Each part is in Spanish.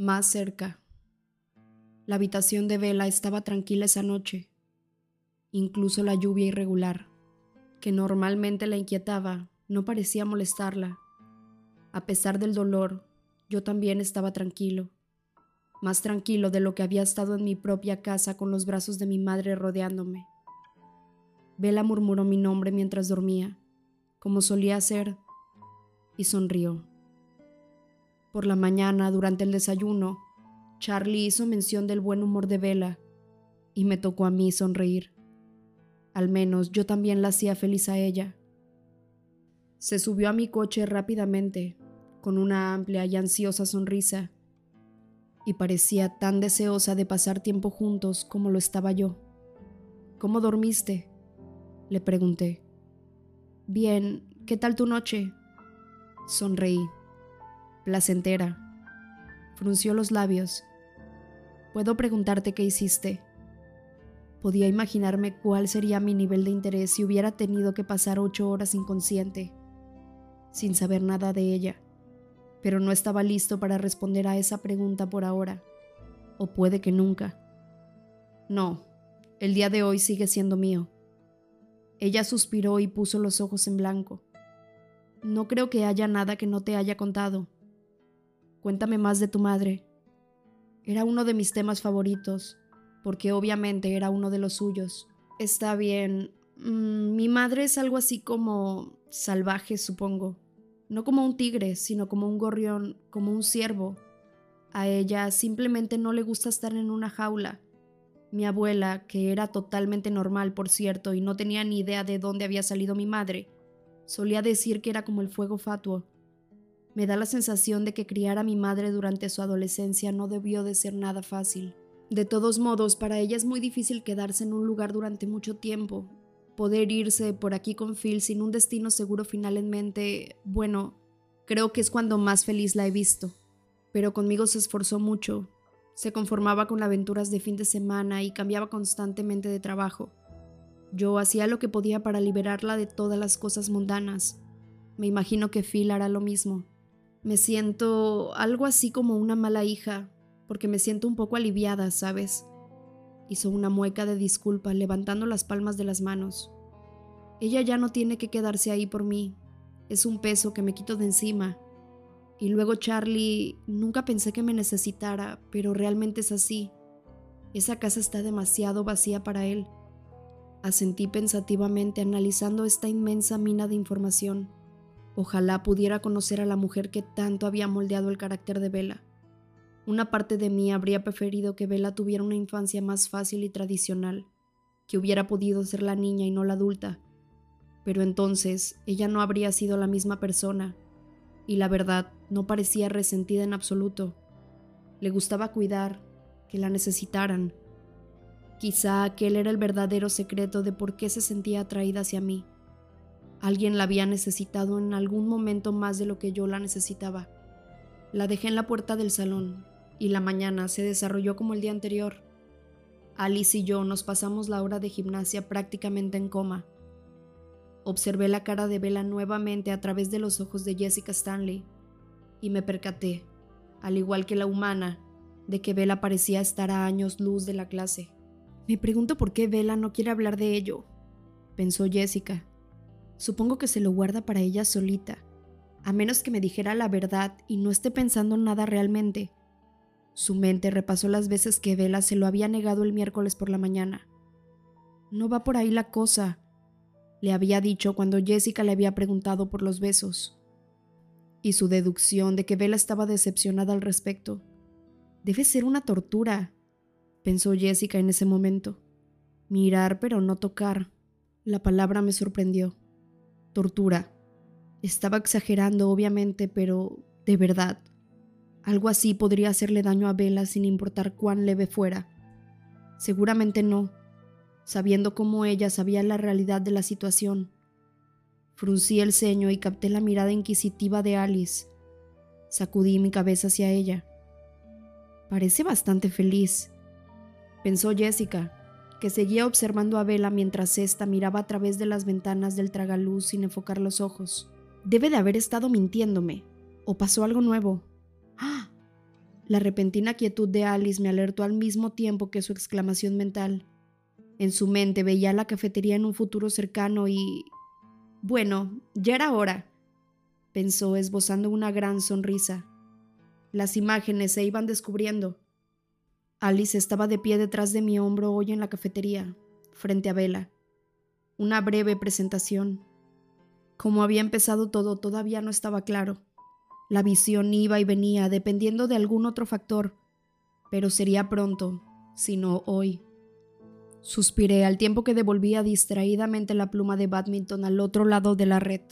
Más cerca. La habitación de Vela estaba tranquila esa noche. Incluso la lluvia irregular, que normalmente la inquietaba, no parecía molestarla. A pesar del dolor, yo también estaba tranquilo, más tranquilo de lo que había estado en mi propia casa con los brazos de mi madre rodeándome. Vela murmuró mi nombre mientras dormía, como solía hacer, y sonrió. Por la mañana, durante el desayuno, Charlie hizo mención del buen humor de Vela y me tocó a mí sonreír. Al menos yo también la hacía feliz a ella. Se subió a mi coche rápidamente, con una amplia y ansiosa sonrisa, y parecía tan deseosa de pasar tiempo juntos como lo estaba yo. ¿Cómo dormiste? Le pregunté. Bien, ¿qué tal tu noche? Sonreí. Placentera. Frunció los labios. ¿Puedo preguntarte qué hiciste? Podía imaginarme cuál sería mi nivel de interés si hubiera tenido que pasar ocho horas inconsciente, sin saber nada de ella, pero no estaba listo para responder a esa pregunta por ahora, o puede que nunca. No, el día de hoy sigue siendo mío. Ella suspiró y puso los ojos en blanco. No creo que haya nada que no te haya contado. Cuéntame más de tu madre. Era uno de mis temas favoritos, porque obviamente era uno de los suyos. Está bien. Mm, mi madre es algo así como salvaje, supongo. No como un tigre, sino como un gorrión, como un ciervo. A ella simplemente no le gusta estar en una jaula. Mi abuela, que era totalmente normal, por cierto, y no tenía ni idea de dónde había salido mi madre, solía decir que era como el fuego fatuo me da la sensación de que criar a mi madre durante su adolescencia no debió de ser nada fácil. De todos modos, para ella es muy difícil quedarse en un lugar durante mucho tiempo. Poder irse por aquí con Phil sin un destino seguro final en mente, bueno, creo que es cuando más feliz la he visto. Pero conmigo se esforzó mucho. Se conformaba con aventuras de fin de semana y cambiaba constantemente de trabajo. Yo hacía lo que podía para liberarla de todas las cosas mundanas. Me imagino que Phil hará lo mismo. Me siento algo así como una mala hija, porque me siento un poco aliviada, ¿sabes? Hizo una mueca de disculpa, levantando las palmas de las manos. Ella ya no tiene que quedarse ahí por mí. Es un peso que me quito de encima. Y luego Charlie, nunca pensé que me necesitara, pero realmente es así. Esa casa está demasiado vacía para él. Asentí pensativamente analizando esta inmensa mina de información. Ojalá pudiera conocer a la mujer que tanto había moldeado el carácter de Bella. Una parte de mí habría preferido que Bella tuviera una infancia más fácil y tradicional, que hubiera podido ser la niña y no la adulta. Pero entonces ella no habría sido la misma persona, y la verdad no parecía resentida en absoluto. Le gustaba cuidar, que la necesitaran. Quizá aquel era el verdadero secreto de por qué se sentía atraída hacia mí. Alguien la había necesitado en algún momento más de lo que yo la necesitaba. La dejé en la puerta del salón y la mañana se desarrolló como el día anterior. Alice y yo nos pasamos la hora de gimnasia prácticamente en coma. Observé la cara de Bella nuevamente a través de los ojos de Jessica Stanley y me percaté, al igual que la humana, de que Bella parecía estar a años luz de la clase. Me pregunto por qué Bella no quiere hablar de ello, pensó Jessica, Supongo que se lo guarda para ella solita, a menos que me dijera la verdad y no esté pensando en nada realmente. Su mente repasó las veces que Vela se lo había negado el miércoles por la mañana. No va por ahí la cosa, le había dicho cuando Jessica le había preguntado por los besos. Y su deducción de que Vela estaba decepcionada al respecto. Debe ser una tortura, pensó Jessica en ese momento. Mirar pero no tocar. La palabra me sorprendió tortura. Estaba exagerando, obviamente, pero de verdad. Algo así podría hacerle daño a Bella sin importar cuán leve fuera. Seguramente no, sabiendo cómo ella sabía la realidad de la situación. Fruncí el ceño y capté la mirada inquisitiva de Alice. Sacudí mi cabeza hacia ella. Parece bastante feliz, pensó Jessica, que seguía observando a Vela mientras ésta miraba a través de las ventanas del tragaluz sin enfocar los ojos. Debe de haber estado mintiéndome. ¿O pasó algo nuevo? ¡Ah! La repentina quietud de Alice me alertó al mismo tiempo que su exclamación mental. En su mente veía la cafetería en un futuro cercano y... Bueno, ya era hora, pensó esbozando una gran sonrisa. Las imágenes se iban descubriendo. Alice estaba de pie detrás de mi hombro hoy en la cafetería, frente a Vela. Una breve presentación. Como había empezado todo todavía no estaba claro. La visión iba y venía dependiendo de algún otro factor, pero sería pronto, si no hoy. Suspiré al tiempo que devolvía distraídamente la pluma de badminton al otro lado de la red.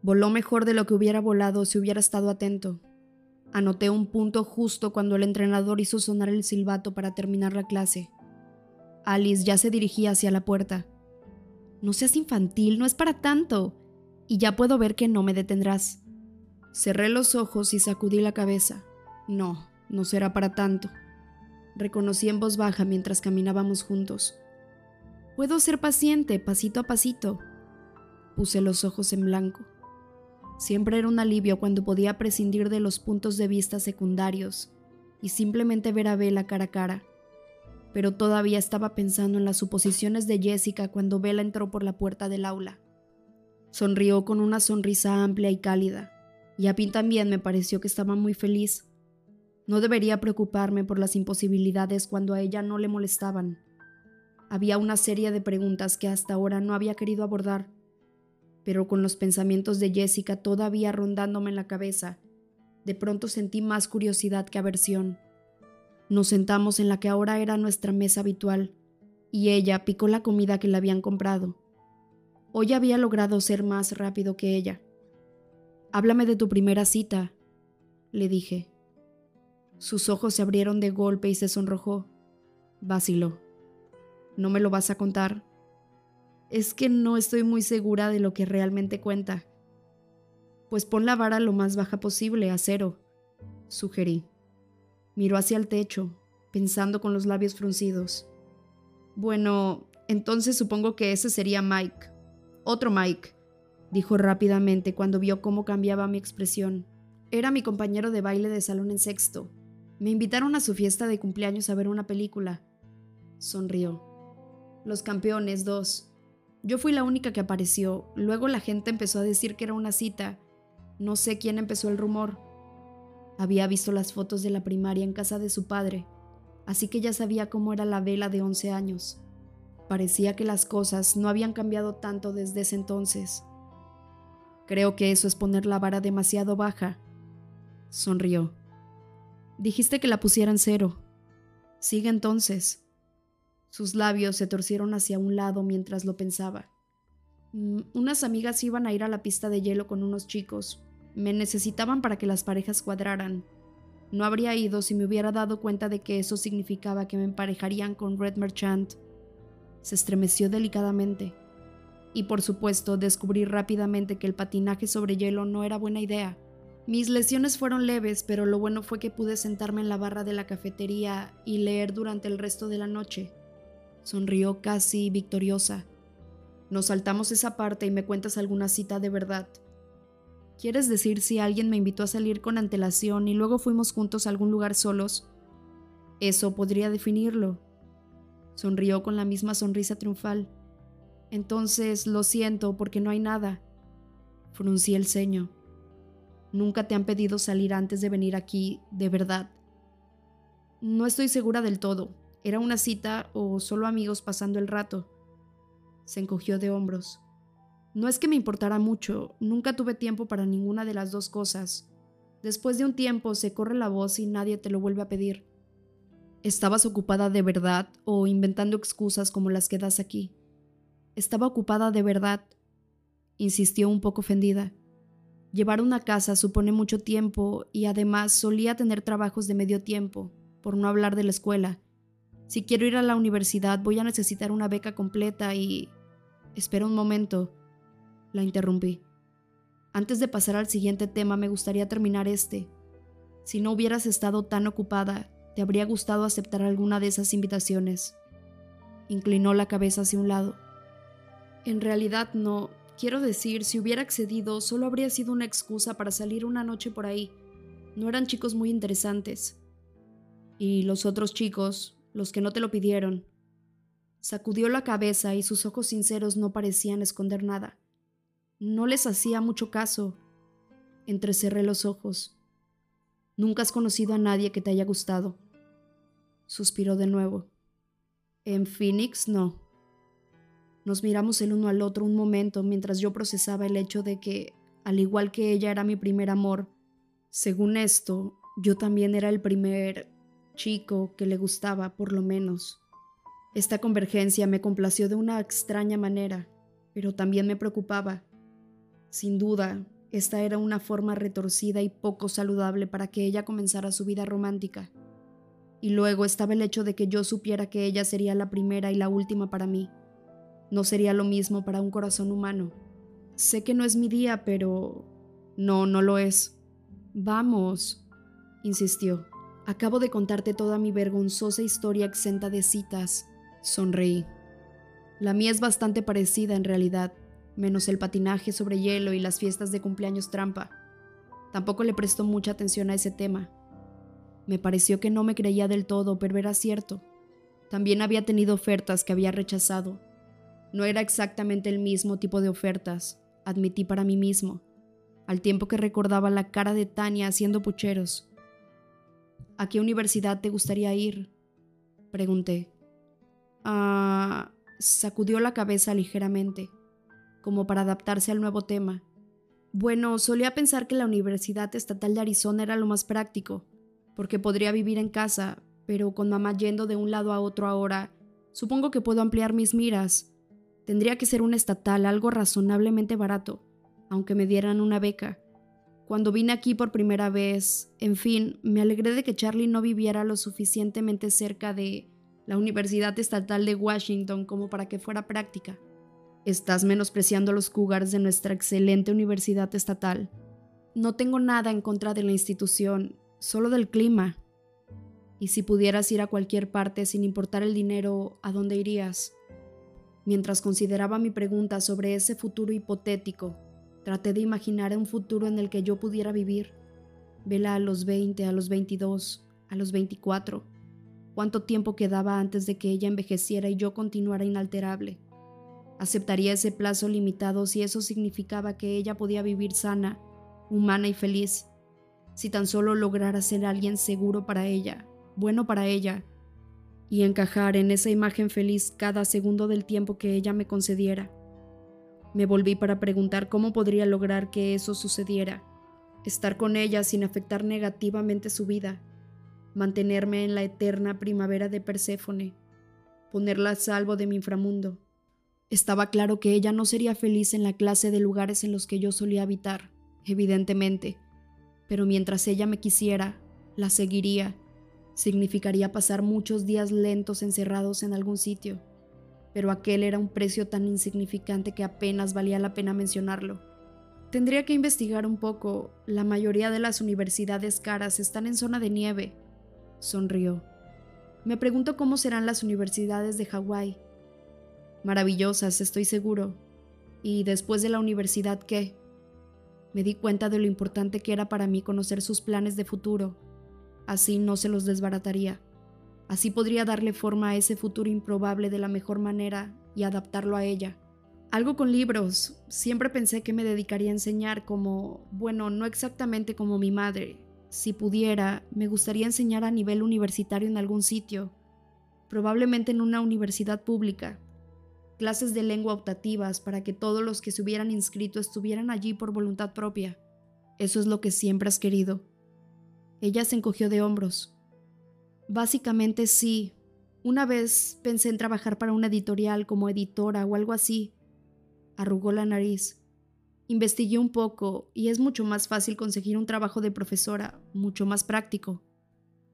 Voló mejor de lo que hubiera volado si hubiera estado atento. Anoté un punto justo cuando el entrenador hizo sonar el silbato para terminar la clase. Alice ya se dirigía hacia la puerta. No seas infantil, no es para tanto. Y ya puedo ver que no me detendrás. Cerré los ojos y sacudí la cabeza. No, no será para tanto reconocí en voz baja mientras caminábamos juntos. Puedo ser paciente, pasito a pasito. Puse los ojos en blanco. Siempre era un alivio cuando podía prescindir de los puntos de vista secundarios y simplemente ver a Bella cara a cara. Pero todavía estaba pensando en las suposiciones de Jessica cuando Bella entró por la puerta del aula. Sonrió con una sonrisa amplia y cálida, y a mí también me pareció que estaba muy feliz. No debería preocuparme por las imposibilidades cuando a ella no le molestaban. Había una serie de preguntas que hasta ahora no había querido abordar, pero con los pensamientos de Jessica todavía rondándome en la cabeza, de pronto sentí más curiosidad que aversión. Nos sentamos en la que ahora era nuestra mesa habitual, y ella picó la comida que le habían comprado. Hoy había logrado ser más rápido que ella. Háblame de tu primera cita, le dije. Sus ojos se abrieron de golpe y se sonrojó. Vaciló. ¿No me lo vas a contar? Es que no estoy muy segura de lo que realmente cuenta. Pues pon la vara lo más baja posible, a cero, sugerí. Miró hacia el techo, pensando con los labios fruncidos. Bueno, entonces supongo que ese sería Mike. Otro Mike, dijo rápidamente cuando vio cómo cambiaba mi expresión. Era mi compañero de baile de salón en sexto, me invitaron a su fiesta de cumpleaños a ver una película. Sonrió. Los campeones, dos. Yo fui la única que apareció. Luego la gente empezó a decir que era una cita. No sé quién empezó el rumor. Había visto las fotos de la primaria en casa de su padre, así que ya sabía cómo era la vela de 11 años. Parecía que las cosas no habían cambiado tanto desde ese entonces. Creo que eso es poner la vara demasiado baja. Sonrió. Dijiste que la pusieran cero. Sigue entonces. Sus labios se torcieron hacia un lado mientras lo pensaba. Mm, unas amigas iban a ir a la pista de hielo con unos chicos. Me necesitaban para que las parejas cuadraran. No habría ido si me hubiera dado cuenta de que eso significaba que me emparejarían con Red Merchant. Se estremeció delicadamente. Y por supuesto descubrí rápidamente que el patinaje sobre hielo no era buena idea. Mis lesiones fueron leves, pero lo bueno fue que pude sentarme en la barra de la cafetería y leer durante el resto de la noche. Sonrió casi victoriosa. Nos saltamos esa parte y me cuentas alguna cita de verdad. ¿Quieres decir si alguien me invitó a salir con antelación y luego fuimos juntos a algún lugar solos? Eso podría definirlo. Sonrió con la misma sonrisa triunfal. Entonces, lo siento porque no hay nada. Fruncí el ceño. Nunca te han pedido salir antes de venir aquí, de verdad. No estoy segura del todo. ¿Era una cita o solo amigos pasando el rato? Se encogió de hombros. No es que me importara mucho, nunca tuve tiempo para ninguna de las dos cosas. Después de un tiempo se corre la voz y nadie te lo vuelve a pedir. ¿Estabas ocupada de verdad o inventando excusas como las que das aquí? Estaba ocupada de verdad, insistió un poco ofendida. Llevar una casa supone mucho tiempo y además solía tener trabajos de medio tiempo, por no hablar de la escuela. Si quiero ir a la universidad voy a necesitar una beca completa y... Espera un momento. La interrumpí. Antes de pasar al siguiente tema me gustaría terminar este. Si no hubieras estado tan ocupada, ¿te habría gustado aceptar alguna de esas invitaciones? Inclinó la cabeza hacia un lado. En realidad no, Quiero decir, si hubiera accedido, solo habría sido una excusa para salir una noche por ahí. No eran chicos muy interesantes. ¿Y los otros chicos, los que no te lo pidieron? Sacudió la cabeza y sus ojos sinceros no parecían esconder nada. No les hacía mucho caso. Entrecerré los ojos. Nunca has conocido a nadie que te haya gustado. Suspiró de nuevo. En Phoenix no. Nos miramos el uno al otro un momento mientras yo procesaba el hecho de que, al igual que ella era mi primer amor, según esto, yo también era el primer chico que le gustaba, por lo menos. Esta convergencia me complació de una extraña manera, pero también me preocupaba. Sin duda, esta era una forma retorcida y poco saludable para que ella comenzara su vida romántica. Y luego estaba el hecho de que yo supiera que ella sería la primera y la última para mí. No sería lo mismo para un corazón humano. Sé que no es mi día, pero... No, no lo es. Vamos, insistió. Acabo de contarte toda mi vergonzosa historia exenta de citas. Sonreí. La mía es bastante parecida en realidad, menos el patinaje sobre hielo y las fiestas de cumpleaños trampa. Tampoco le prestó mucha atención a ese tema. Me pareció que no me creía del todo, pero era cierto. También había tenido ofertas que había rechazado, no era exactamente el mismo tipo de ofertas, admití para mí mismo, al tiempo que recordaba la cara de Tania haciendo pucheros. ¿A qué universidad te gustaría ir? Pregunté. Ah, sacudió la cabeza ligeramente, como para adaptarse al nuevo tema. Bueno, solía pensar que la Universidad Estatal de Arizona era lo más práctico, porque podría vivir en casa, pero con mamá yendo de un lado a otro ahora, supongo que puedo ampliar mis miras Tendría que ser un estatal, algo razonablemente barato, aunque me dieran una beca. Cuando vine aquí por primera vez, en fin, me alegré de que Charlie no viviera lo suficientemente cerca de la Universidad Estatal de Washington como para que fuera práctica. Estás menospreciando los cougars de nuestra excelente universidad estatal. No tengo nada en contra de la institución, solo del clima. Y si pudieras ir a cualquier parte sin importar el dinero, ¿a dónde irías? Mientras consideraba mi pregunta sobre ese futuro hipotético, traté de imaginar un futuro en el que yo pudiera vivir. Vela a los 20, a los 22, a los 24. ¿Cuánto tiempo quedaba antes de que ella envejeciera y yo continuara inalterable? Aceptaría ese plazo limitado si eso significaba que ella podía vivir sana, humana y feliz. Si tan solo lograra ser alguien seguro para ella, bueno para ella, y encajar en esa imagen feliz cada segundo del tiempo que ella me concediera. Me volví para preguntar cómo podría lograr que eso sucediera, estar con ella sin afectar negativamente su vida, mantenerme en la eterna primavera de Perséfone, ponerla a salvo de mi inframundo. Estaba claro que ella no sería feliz en la clase de lugares en los que yo solía habitar, evidentemente, pero mientras ella me quisiera, la seguiría. Significaría pasar muchos días lentos encerrados en algún sitio, pero aquel era un precio tan insignificante que apenas valía la pena mencionarlo. Tendría que investigar un poco. La mayoría de las universidades caras están en zona de nieve. Sonrió. Me pregunto cómo serán las universidades de Hawái. Maravillosas, estoy seguro. ¿Y después de la universidad qué? Me di cuenta de lo importante que era para mí conocer sus planes de futuro Así no se los desbarataría. Así podría darle forma a ese futuro improbable de la mejor manera y adaptarlo a ella. Algo con libros. Siempre pensé que me dedicaría a enseñar como, bueno, no exactamente como mi madre. Si pudiera, me gustaría enseñar a nivel universitario en algún sitio, probablemente en una universidad pública. Clases de lengua optativas para que todos los que se hubieran inscrito estuvieran allí por voluntad propia. Eso es lo que siempre has querido. Ella se encogió de hombros. Básicamente sí. Una vez pensé en trabajar para una editorial como editora o algo así. Arrugó la nariz. Investigué un poco y es mucho más fácil conseguir un trabajo de profesora, mucho más práctico.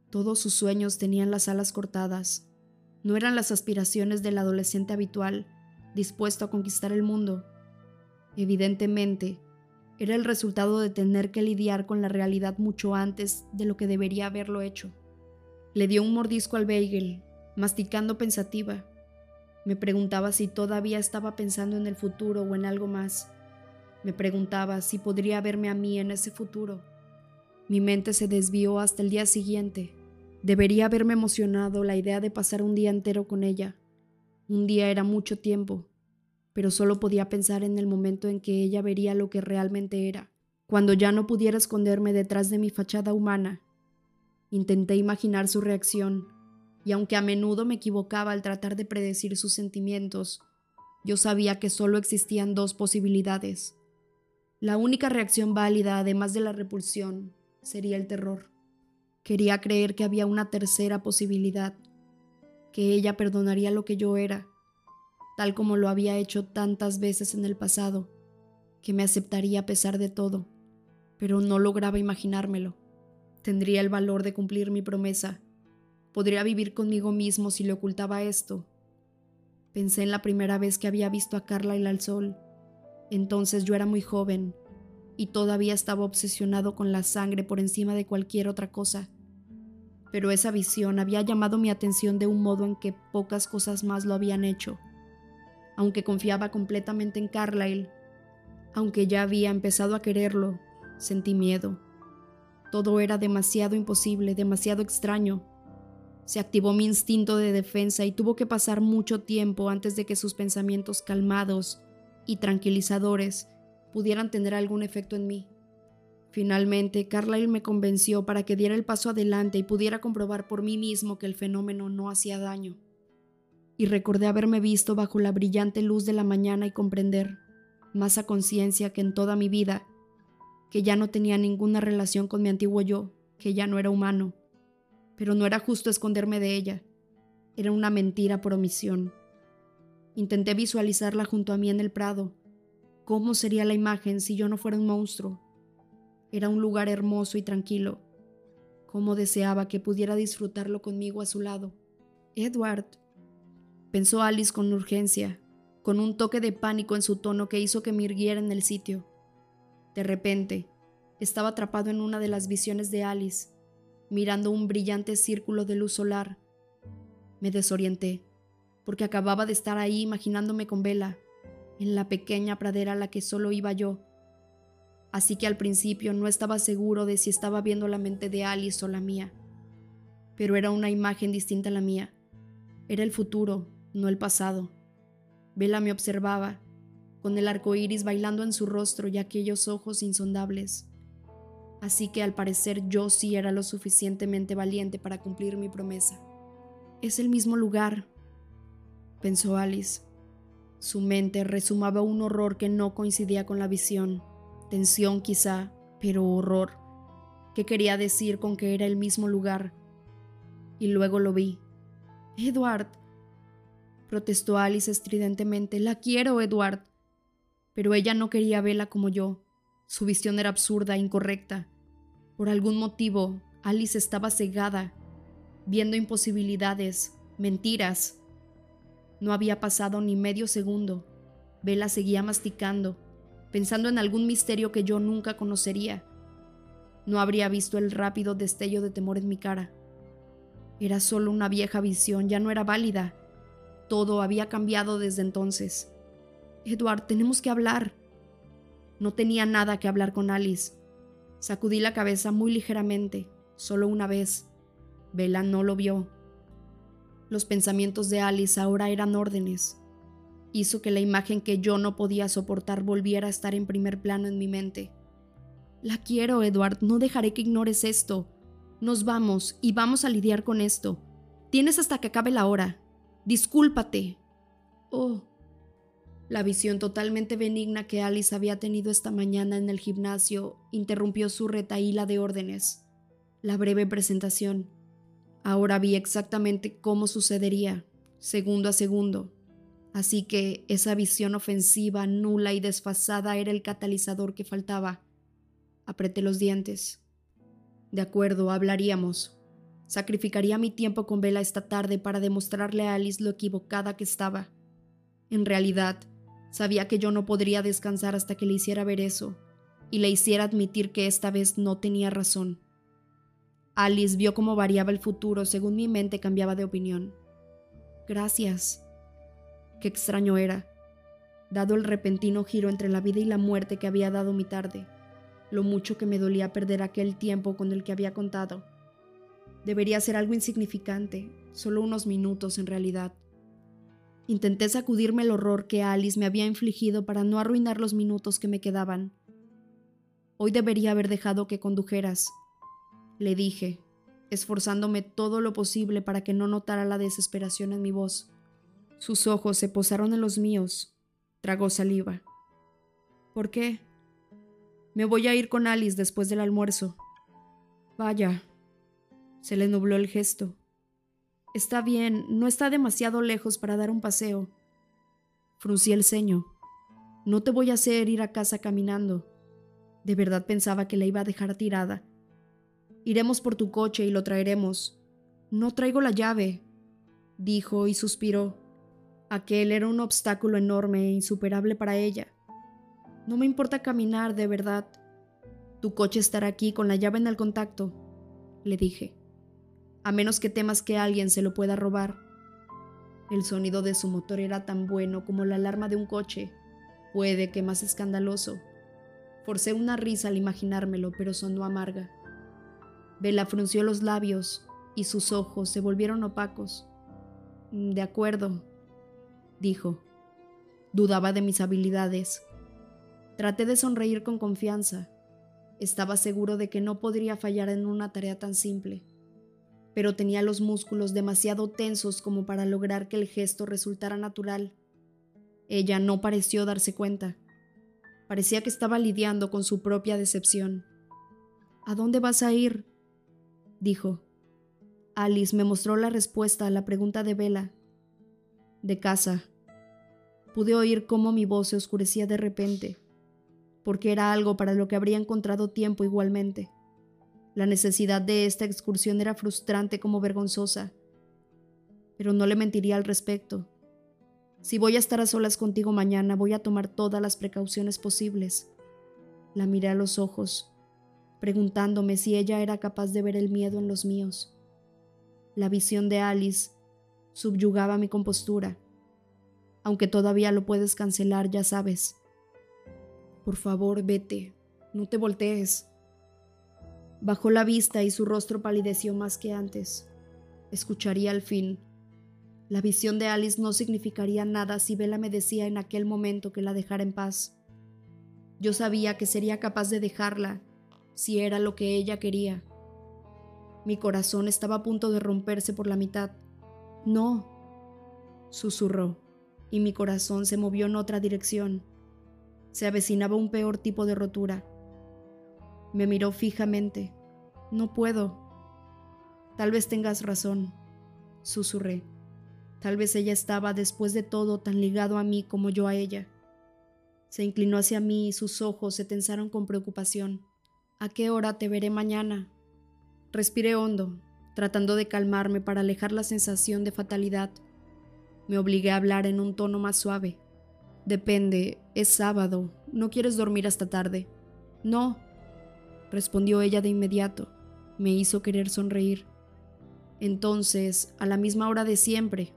Todos sus sueños tenían las alas cortadas. No eran las aspiraciones del adolescente habitual, dispuesto a conquistar el mundo. Evidentemente, era el resultado de tener que lidiar con la realidad mucho antes de lo que debería haberlo hecho. Le dio un mordisco al bagel, masticando pensativa. Me preguntaba si todavía estaba pensando en el futuro o en algo más. Me preguntaba si podría verme a mí en ese futuro. Mi mente se desvió hasta el día siguiente. Debería haberme emocionado la idea de pasar un día entero con ella. Un día era mucho tiempo, pero solo podía pensar en el momento en que ella vería lo que realmente era, cuando ya no pudiera esconderme detrás de mi fachada humana. Intenté imaginar su reacción, y aunque a menudo me equivocaba al tratar de predecir sus sentimientos, yo sabía que solo existían dos posibilidades. La única reacción válida, además de la repulsión, sería el terror. Quería creer que había una tercera posibilidad, que ella perdonaría lo que yo era, tal como lo había hecho tantas veces en el pasado, que me aceptaría a pesar de todo, pero no lograba imaginármelo. Tendría el valor de cumplir mi promesa. Podría vivir conmigo mismo si le ocultaba esto. Pensé en la primera vez que había visto a Carlyle al sol. Entonces yo era muy joven y todavía estaba obsesionado con la sangre por encima de cualquier otra cosa. Pero esa visión había llamado mi atención de un modo en que pocas cosas más lo habían hecho. Aunque confiaba completamente en Carlyle, aunque ya había empezado a quererlo, sentí miedo. Todo era demasiado imposible, demasiado extraño. Se activó mi instinto de defensa y tuvo que pasar mucho tiempo antes de que sus pensamientos calmados y tranquilizadores pudieran tener algún efecto en mí. Finalmente, Carlyle me convenció para que diera el paso adelante y pudiera comprobar por mí mismo que el fenómeno no hacía daño. Y recordé haberme visto bajo la brillante luz de la mañana y comprender, más a conciencia que en toda mi vida, que ya no tenía ninguna relación con mi antiguo yo, que ya no era humano. Pero no era justo esconderme de ella. Era una mentira por omisión. Intenté visualizarla junto a mí en el prado, ¿Cómo sería la imagen si yo no fuera un monstruo? Era un lugar hermoso y tranquilo. Cómo deseaba que pudiera disfrutarlo conmigo a su lado. Edward, pensó Alice con urgencia, con un toque de pánico en su tono que hizo que me irguiera en el sitio. De repente, estaba atrapado en una de las visiones de Alice, mirando un brillante círculo de luz solar. Me desorienté, porque acababa de estar ahí imaginándome con Vela en la pequeña pradera a la que solo iba yo. Así que al principio no estaba seguro de si estaba viendo la mente de Alice o la mía. Pero era una imagen distinta a la mía. Era el futuro, no el pasado. Vela me observaba, con el arco iris bailando en su rostro y aquellos ojos insondables. Así que al parecer yo sí era lo suficientemente valiente para cumplir mi promesa. Es el mismo lugar, pensó Alice. Su mente resumaba un horror que no coincidía con la visión, tensión quizá, pero horror. ¿Qué quería decir con que era el mismo lugar? Y luego lo vi. Edward, protestó Alice estridentemente. La quiero, Edward. Pero ella no quería verla como yo. Su visión era absurda, incorrecta. Por algún motivo, Alice estaba cegada, viendo imposibilidades, mentiras, no había pasado ni medio segundo. Vela seguía masticando, pensando en algún misterio que yo nunca conocería. No habría visto el rápido destello de temor en mi cara. Era solo una vieja visión, ya no era válida. Todo había cambiado desde entonces. Edward, tenemos que hablar. No tenía nada que hablar con Alice. Sacudí la cabeza muy ligeramente, solo una vez. Vela no lo vio. Los pensamientos de Alice ahora eran órdenes. Hizo que la imagen que yo no podía soportar volviera a estar en primer plano en mi mente. La quiero, Edward, no dejaré que ignores esto. Nos vamos y vamos a lidiar con esto. Tienes hasta que acabe la hora. Discúlpate. Oh. La visión totalmente benigna que Alice había tenido esta mañana en el gimnasio interrumpió su retaíla de órdenes. La breve presentación. Ahora vi exactamente cómo sucedería, segundo a segundo. Así que esa visión ofensiva, nula y desfasada era el catalizador que faltaba. Apreté los dientes. De acuerdo, hablaríamos. Sacrificaría mi tiempo con Vela esta tarde para demostrarle a Alice lo equivocada que estaba. En realidad, sabía que yo no podría descansar hasta que le hiciera ver eso, y le hiciera admitir que esta vez no tenía razón. Alice vio cómo variaba el futuro según mi mente cambiaba de opinión. Gracias. Qué extraño era, dado el repentino giro entre la vida y la muerte que había dado mi tarde, lo mucho que me dolía perder aquel tiempo con el que había contado. Debería ser algo insignificante, solo unos minutos en realidad. Intenté sacudirme el horror que Alice me había infligido para no arruinar los minutos que me quedaban. Hoy debería haber dejado que condujeras, le dije, esforzándome todo lo posible para que no notara la desesperación en mi voz. Sus ojos se posaron en los míos. Tragó saliva. ¿Por qué? Me voy a ir con Alice después del almuerzo. Vaya. Se le nubló el gesto. Está bien, no está demasiado lejos para dar un paseo. Fruncí el ceño. No te voy a hacer ir a casa caminando. De verdad pensaba que la iba a dejar tirada. Iremos por tu coche y lo traeremos. No traigo la llave, dijo y suspiró. Aquel era un obstáculo enorme e insuperable para ella. No me importa caminar, de verdad. Tu coche estará aquí con la llave en el contacto, le dije. A menos que temas que alguien se lo pueda robar. El sonido de su motor era tan bueno como la alarma de un coche, puede que más escandaloso. Forcé una risa al imaginármelo, pero sonó amarga. Bella frunció los labios y sus ojos se volvieron opacos. De acuerdo, dijo. Dudaba de mis habilidades. Traté de sonreír con confianza. Estaba seguro de que no podría fallar en una tarea tan simple, pero tenía los músculos demasiado tensos como para lograr que el gesto resultara natural. Ella no pareció darse cuenta. Parecía que estaba lidiando con su propia decepción. ¿A dónde vas a ir? dijo. Alice me mostró la respuesta a la pregunta de Bella. De casa. Pude oír cómo mi voz se oscurecía de repente, porque era algo para lo que habría encontrado tiempo igualmente. La necesidad de esta excursión era frustrante como vergonzosa, pero no le mentiría al respecto. Si voy a estar a solas contigo mañana, voy a tomar todas las precauciones posibles. La miré a los ojos preguntándome si ella era capaz de ver el miedo en los míos. La visión de Alice subyugaba mi compostura. Aunque todavía lo puedes cancelar, ya sabes. Por favor, vete, no te voltees. Bajó la vista y su rostro palideció más que antes. Escucharía al fin. La visión de Alice no significaría nada si Bella me decía en aquel momento que la dejara en paz. Yo sabía que sería capaz de dejarla si era lo que ella quería. Mi corazón estaba a punto de romperse por la mitad. No, susurró, y mi corazón se movió en otra dirección. Se avecinaba un peor tipo de rotura. Me miró fijamente. No puedo. Tal vez tengas razón, susurré. Tal vez ella estaba después de todo tan ligado a mí como yo a ella. Se inclinó hacia mí y sus ojos se tensaron con preocupación. ¿A qué hora te veré mañana? Respiré hondo, tratando de calmarme para alejar la sensación de fatalidad. Me obligué a hablar en un tono más suave. Depende, es sábado, no quieres dormir hasta tarde. No, respondió ella de inmediato. Me hizo querer sonreír. Entonces, a la misma hora de siempre,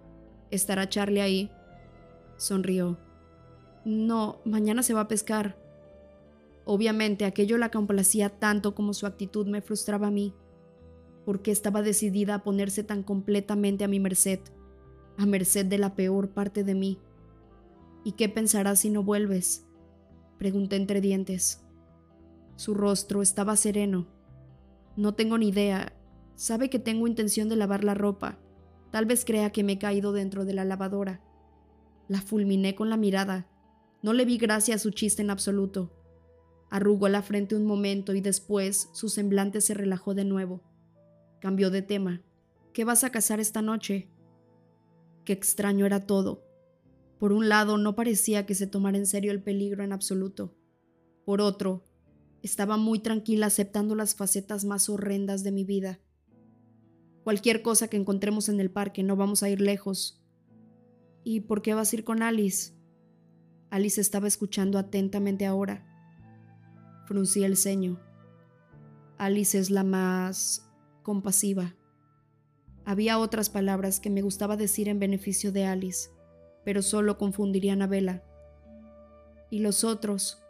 ¿estará Charlie ahí? Sonrió. No, mañana se va a pescar. Obviamente aquello la complacía tanto como su actitud me frustraba a mí, porque estaba decidida a ponerse tan completamente a mi merced, a merced de la peor parte de mí. ¿Y qué pensarás si no vuelves? Pregunté entre dientes. Su rostro estaba sereno. No tengo ni idea. Sabe que tengo intención de lavar la ropa. Tal vez crea que me he caído dentro de la lavadora. La fulminé con la mirada. No le vi gracia a su chiste en absoluto. Arrugó la frente un momento y después su semblante se relajó de nuevo. Cambió de tema. ¿Qué vas a cazar esta noche? Qué extraño era todo. Por un lado, no parecía que se tomara en serio el peligro en absoluto. Por otro, estaba muy tranquila aceptando las facetas más horrendas de mi vida. Cualquier cosa que encontremos en el parque, no vamos a ir lejos. ¿Y por qué vas a ir con Alice? Alice estaba escuchando atentamente ahora. Fruncí el ceño. Alice es la más compasiva. Había otras palabras que me gustaba decir en beneficio de Alice, pero solo confundirían a Bella. ¿Y los otros?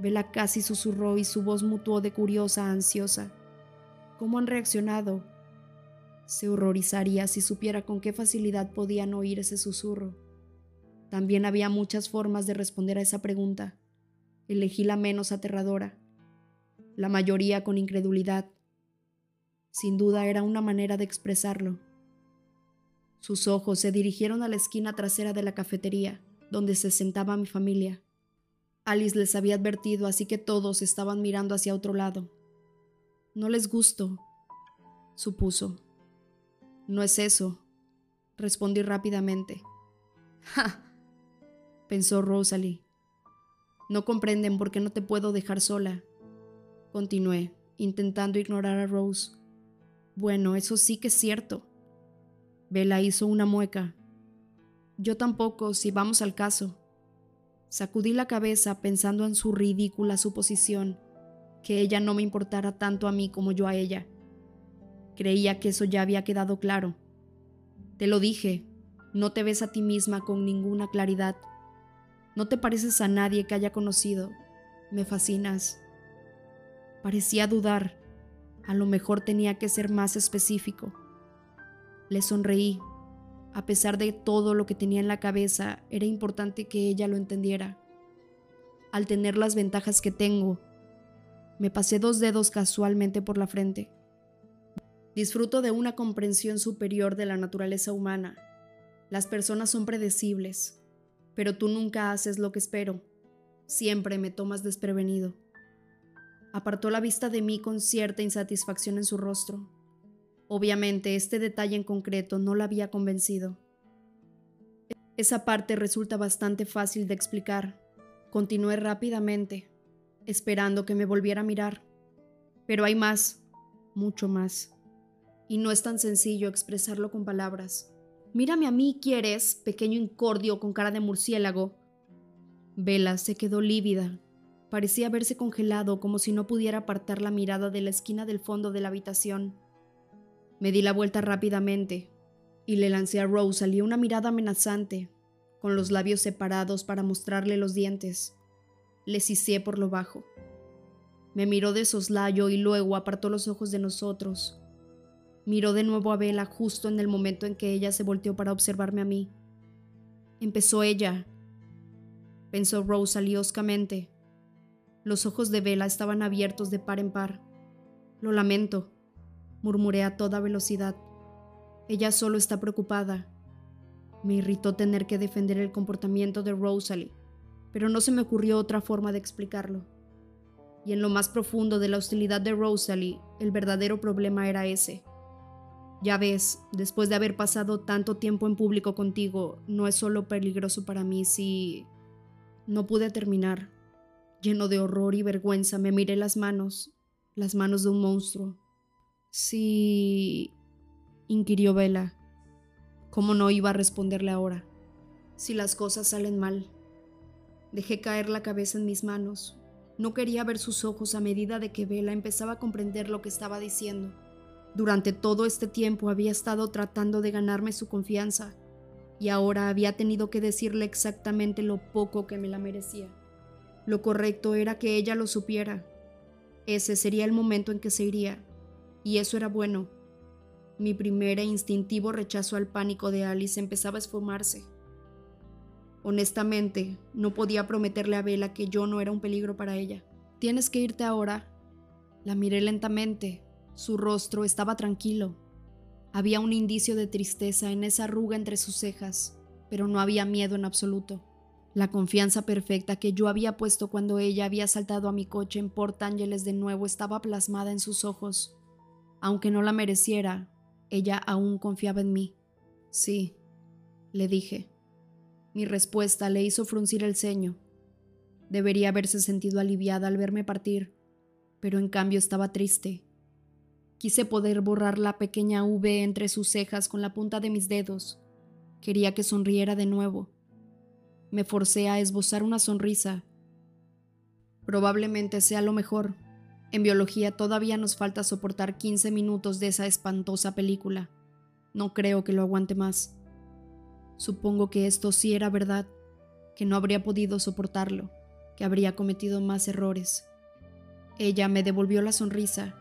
Bella casi susurró y su voz mutuó de curiosa a ansiosa. ¿Cómo han reaccionado? Se horrorizaría si supiera con qué facilidad podían oír ese susurro. También había muchas formas de responder a esa pregunta. Elegí la menos aterradora, la mayoría con incredulidad. Sin duda era una manera de expresarlo. Sus ojos se dirigieron a la esquina trasera de la cafetería, donde se sentaba mi familia. Alice les había advertido, así que todos estaban mirando hacia otro lado. No les gusto, supuso. No es eso, respondí rápidamente. ¡Ja! pensó Rosalie. No comprenden por qué no te puedo dejar sola. Continué, intentando ignorar a Rose. Bueno, eso sí que es cierto. Bella hizo una mueca. Yo tampoco, si vamos al caso. Sacudí la cabeza pensando en su ridícula suposición, que ella no me importara tanto a mí como yo a ella. Creía que eso ya había quedado claro. Te lo dije, no te ves a ti misma con ninguna claridad. No te pareces a nadie que haya conocido. Me fascinas. Parecía dudar. A lo mejor tenía que ser más específico. Le sonreí. A pesar de todo lo que tenía en la cabeza, era importante que ella lo entendiera. Al tener las ventajas que tengo, me pasé dos dedos casualmente por la frente. Disfruto de una comprensión superior de la naturaleza humana. Las personas son predecibles, pero tú nunca haces lo que espero. Siempre me tomas desprevenido. Apartó la vista de mí con cierta insatisfacción en su rostro. Obviamente, este detalle en concreto no la había convencido. Esa parte resulta bastante fácil de explicar. Continué rápidamente, esperando que me volviera a mirar. Pero hay más, mucho más. Y no es tan sencillo expresarlo con palabras. Mírame a mí, ¿quieres, pequeño incordio con cara de murciélago? Vela se quedó lívida. Parecía haberse congelado como si no pudiera apartar la mirada de la esquina del fondo de la habitación. Me di la vuelta rápidamente y le lancé a Rosalie una mirada amenazante, con los labios separados para mostrarle los dientes. Le cicié por lo bajo. Me miró de soslayo y luego apartó los ojos de nosotros. Miró de nuevo a Bella justo en el momento en que ella se volteó para observarme a mí. Empezó ella, pensó Rosalie hoscamente. Los ojos de Bella estaban abiertos de par en par. Lo lamento, murmuré a toda velocidad. Ella solo está preocupada. Me irritó tener que defender el comportamiento de Rosalie, pero no se me ocurrió otra forma de explicarlo. Y en lo más profundo de la hostilidad de Rosalie, el verdadero problema era ese. Ya ves, después de haber pasado tanto tiempo en público contigo, no es solo peligroso para mí si... No pude terminar. Lleno de horror y vergüenza me miré las manos, las manos de un monstruo, Sí, inquirió Vela. ¿Cómo no iba a responderle ahora? Si las cosas salen mal. Dejé caer la cabeza en mis manos. No quería ver sus ojos a medida de que Vela empezaba a comprender lo que estaba diciendo. Durante todo este tiempo había estado tratando de ganarme su confianza y ahora había tenido que decirle exactamente lo poco que me la merecía. Lo correcto era que ella lo supiera. Ese sería el momento en que se iría y eso era bueno. Mi primer e instintivo rechazo al pánico de Alice empezaba a esfumarse. Honestamente, no podía prometerle a Bella que yo no era un peligro para ella. Tienes que irte ahora. La miré lentamente. Su rostro estaba tranquilo. Había un indicio de tristeza en esa arruga entre sus cejas, pero no había miedo en absoluto. La confianza perfecta que yo había puesto cuando ella había saltado a mi coche en Port Ángeles de nuevo estaba plasmada en sus ojos. Aunque no la mereciera, ella aún confiaba en mí. Sí, le dije. Mi respuesta le hizo fruncir el ceño. Debería haberse sentido aliviada al verme partir, pero en cambio estaba triste. Quise poder borrar la pequeña V entre sus cejas con la punta de mis dedos. Quería que sonriera de nuevo. Me forcé a esbozar una sonrisa. Probablemente sea lo mejor, en biología todavía nos falta soportar 15 minutos de esa espantosa película. No creo que lo aguante más. Supongo que esto sí era verdad, que no habría podido soportarlo, que habría cometido más errores. Ella me devolvió la sonrisa.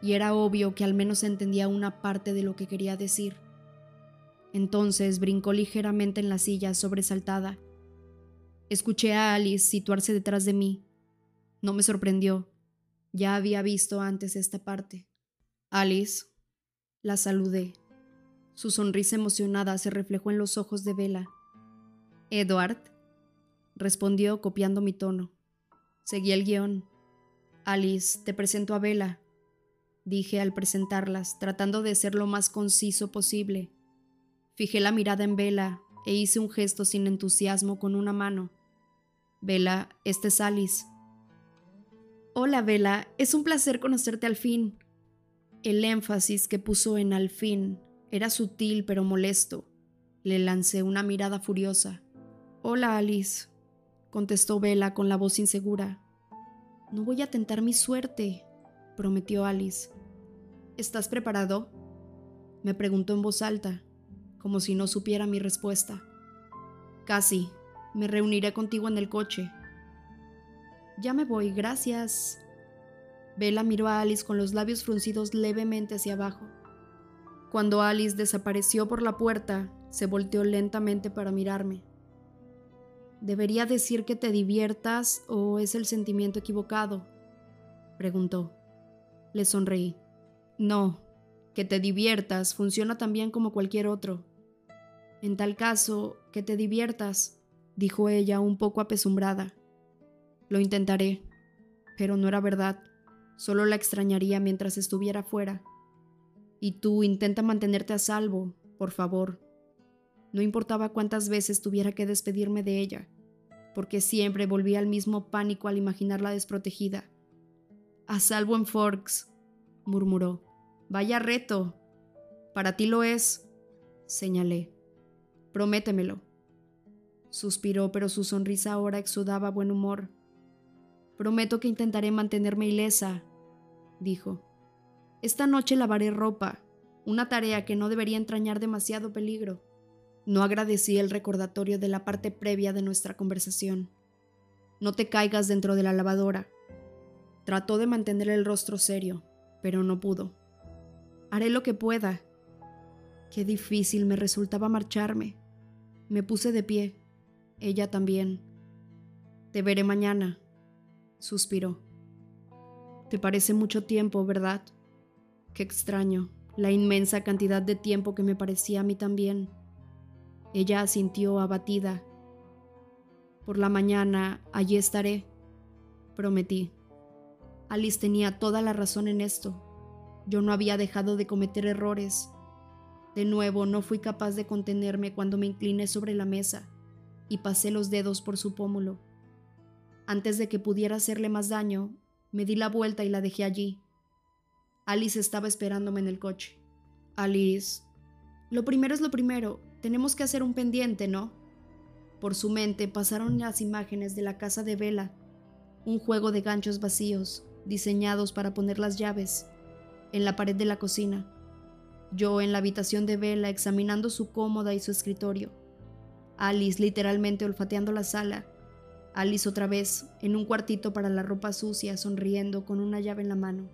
y era obvio que al menos entendía una parte de lo que quería decir. Entonces brincó ligeramente en la silla, sobresaltada. Escuché a Alice situarse detrás de mí. No me sorprendió. Ya había visto antes esta parte. Alice. La saludé. Su sonrisa emocionada se reflejó en los ojos de Vela. Edward. Respondió copiando mi tono. Seguí el guion. Alice, te presento a Vela, dije al presentarlas, tratando de ser lo más conciso posible. Fijé la mirada en Vela e hice un gesto sin entusiasmo con una mano. Vela, este es Alice. Hola, Vela, es un placer conocerte al fin. El énfasis que puso en al fin era sutil pero molesto. Le lancé una mirada furiosa. Hola, Alice, contestó Vela con la voz insegura. No voy a tentar mi suerte, prometió Alice. ¿Estás preparado? Me preguntó en voz alta, como si no supiera mi respuesta. Casi. Me reuniré contigo en el coche. Ya me voy, gracias. Bella miró a Alice con los labios fruncidos levemente hacia abajo. Cuando Alice desapareció por la puerta, se volteó lentamente para mirarme. ¿Debería decir que te diviertas o es el sentimiento equivocado? preguntó. Le sonreí. No, que te diviertas funciona también como cualquier otro. En tal caso, que te diviertas, dijo ella un poco apesumbrada. Lo intentaré, pero no era verdad. Solo la extrañaría mientras estuviera fuera. Y tú intenta mantenerte a salvo, por favor. No importaba cuántas veces tuviera que despedirme de ella, porque siempre volvía al mismo pánico al imaginarla desprotegida. A salvo en Forks, murmuró. Vaya reto. Para ti lo es, señalé. Prométemelo. Suspiró, pero su sonrisa ahora exudaba buen humor. Prometo que intentaré mantenerme ilesa, dijo. Esta noche lavaré ropa, una tarea que no debería entrañar demasiado peligro. No agradecí el recordatorio de la parte previa de nuestra conversación. No te caigas dentro de la lavadora. Trató de mantener el rostro serio, pero no pudo. Haré lo que pueda. Qué difícil me resultaba marcharme. Me puse de pie. Ella también. Te veré mañana, suspiró. Te parece mucho tiempo, ¿verdad? Qué extraño, la inmensa cantidad de tiempo que me parecía a mí también. Ella asintió abatida. Por la mañana allí estaré, prometí. Alice tenía toda la razón en esto. Yo no había dejado de cometer errores. De nuevo, no fui capaz de contenerme cuando me incliné sobre la mesa y pasé los dedos por su pómulo. Antes de que pudiera hacerle más daño, me di la vuelta y la dejé allí. Alice estaba esperándome en el coche. Alice, lo primero es lo primero. Tenemos que hacer un pendiente, ¿no? Por su mente pasaron las imágenes de la casa de Vela, un juego de ganchos vacíos, diseñados para poner las llaves, en la pared de la cocina. Yo en la habitación de Vela examinando su cómoda y su escritorio. Alice literalmente olfateando la sala. Alice otra vez en un cuartito para la ropa sucia, sonriendo con una llave en la mano.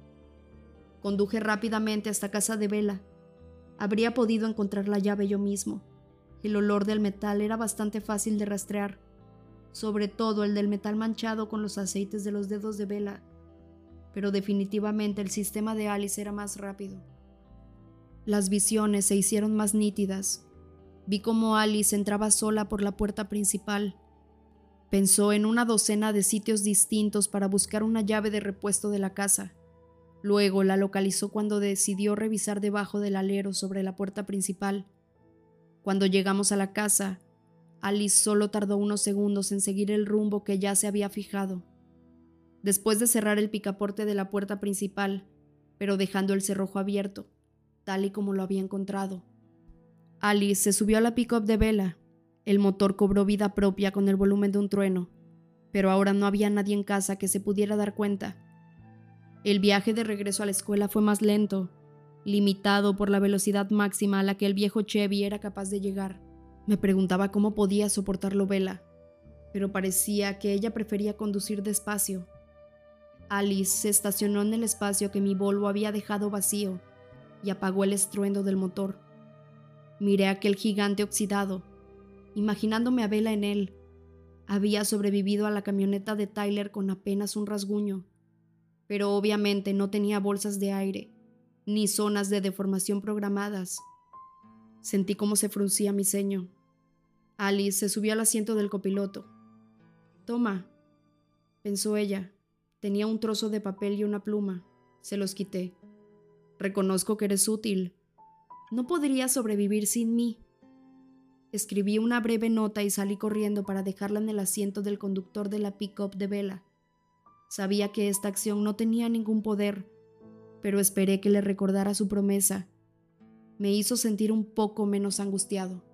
Conduje rápidamente hasta casa de Vela. Habría podido encontrar la llave yo mismo el olor del metal era bastante fácil de rastrear, sobre todo el del metal manchado con los aceites de los dedos de vela, pero definitivamente el sistema de Alice era más rápido. Las visiones se hicieron más nítidas. Vi cómo Alice entraba sola por la puerta principal. Pensó en una docena de sitios distintos para buscar una llave de repuesto de la casa. Luego la localizó cuando decidió revisar debajo del alero sobre la puerta principal cuando llegamos a la casa, Alice solo tardó unos segundos en seguir el rumbo que ya se había fijado. Después de cerrar el picaporte de la puerta principal, pero dejando el cerrojo abierto, tal y como lo había encontrado. Alice se subió a la pick-up de vela. El motor cobró vida propia con el volumen de un trueno, pero ahora no había nadie en casa que se pudiera dar cuenta. El viaje de regreso a la escuela fue más lento, limitado por la velocidad máxima a la que el viejo Chevy era capaz de llegar. Me preguntaba cómo podía soportarlo Vela, pero parecía que ella prefería conducir despacio. Alice se estacionó en el espacio que mi Volvo había dejado vacío y apagó el estruendo del motor. Miré aquel gigante oxidado, imaginándome a Vela en él. Había sobrevivido a la camioneta de Tyler con apenas un rasguño, pero obviamente no tenía bolsas de aire ni zonas de deformación programadas. Sentí cómo se fruncía mi ceño. Alice se subió al asiento del copiloto. Toma, pensó ella. Tenía un trozo de papel y una pluma. Se los quité. Reconozco que eres útil. No podría sobrevivir sin mí. Escribí una breve nota y salí corriendo para dejarla en el asiento del conductor de la pick-up de vela. Sabía que esta acción no tenía ningún poder, pero esperé que le recordara su promesa. Me hizo sentir un poco menos angustiado.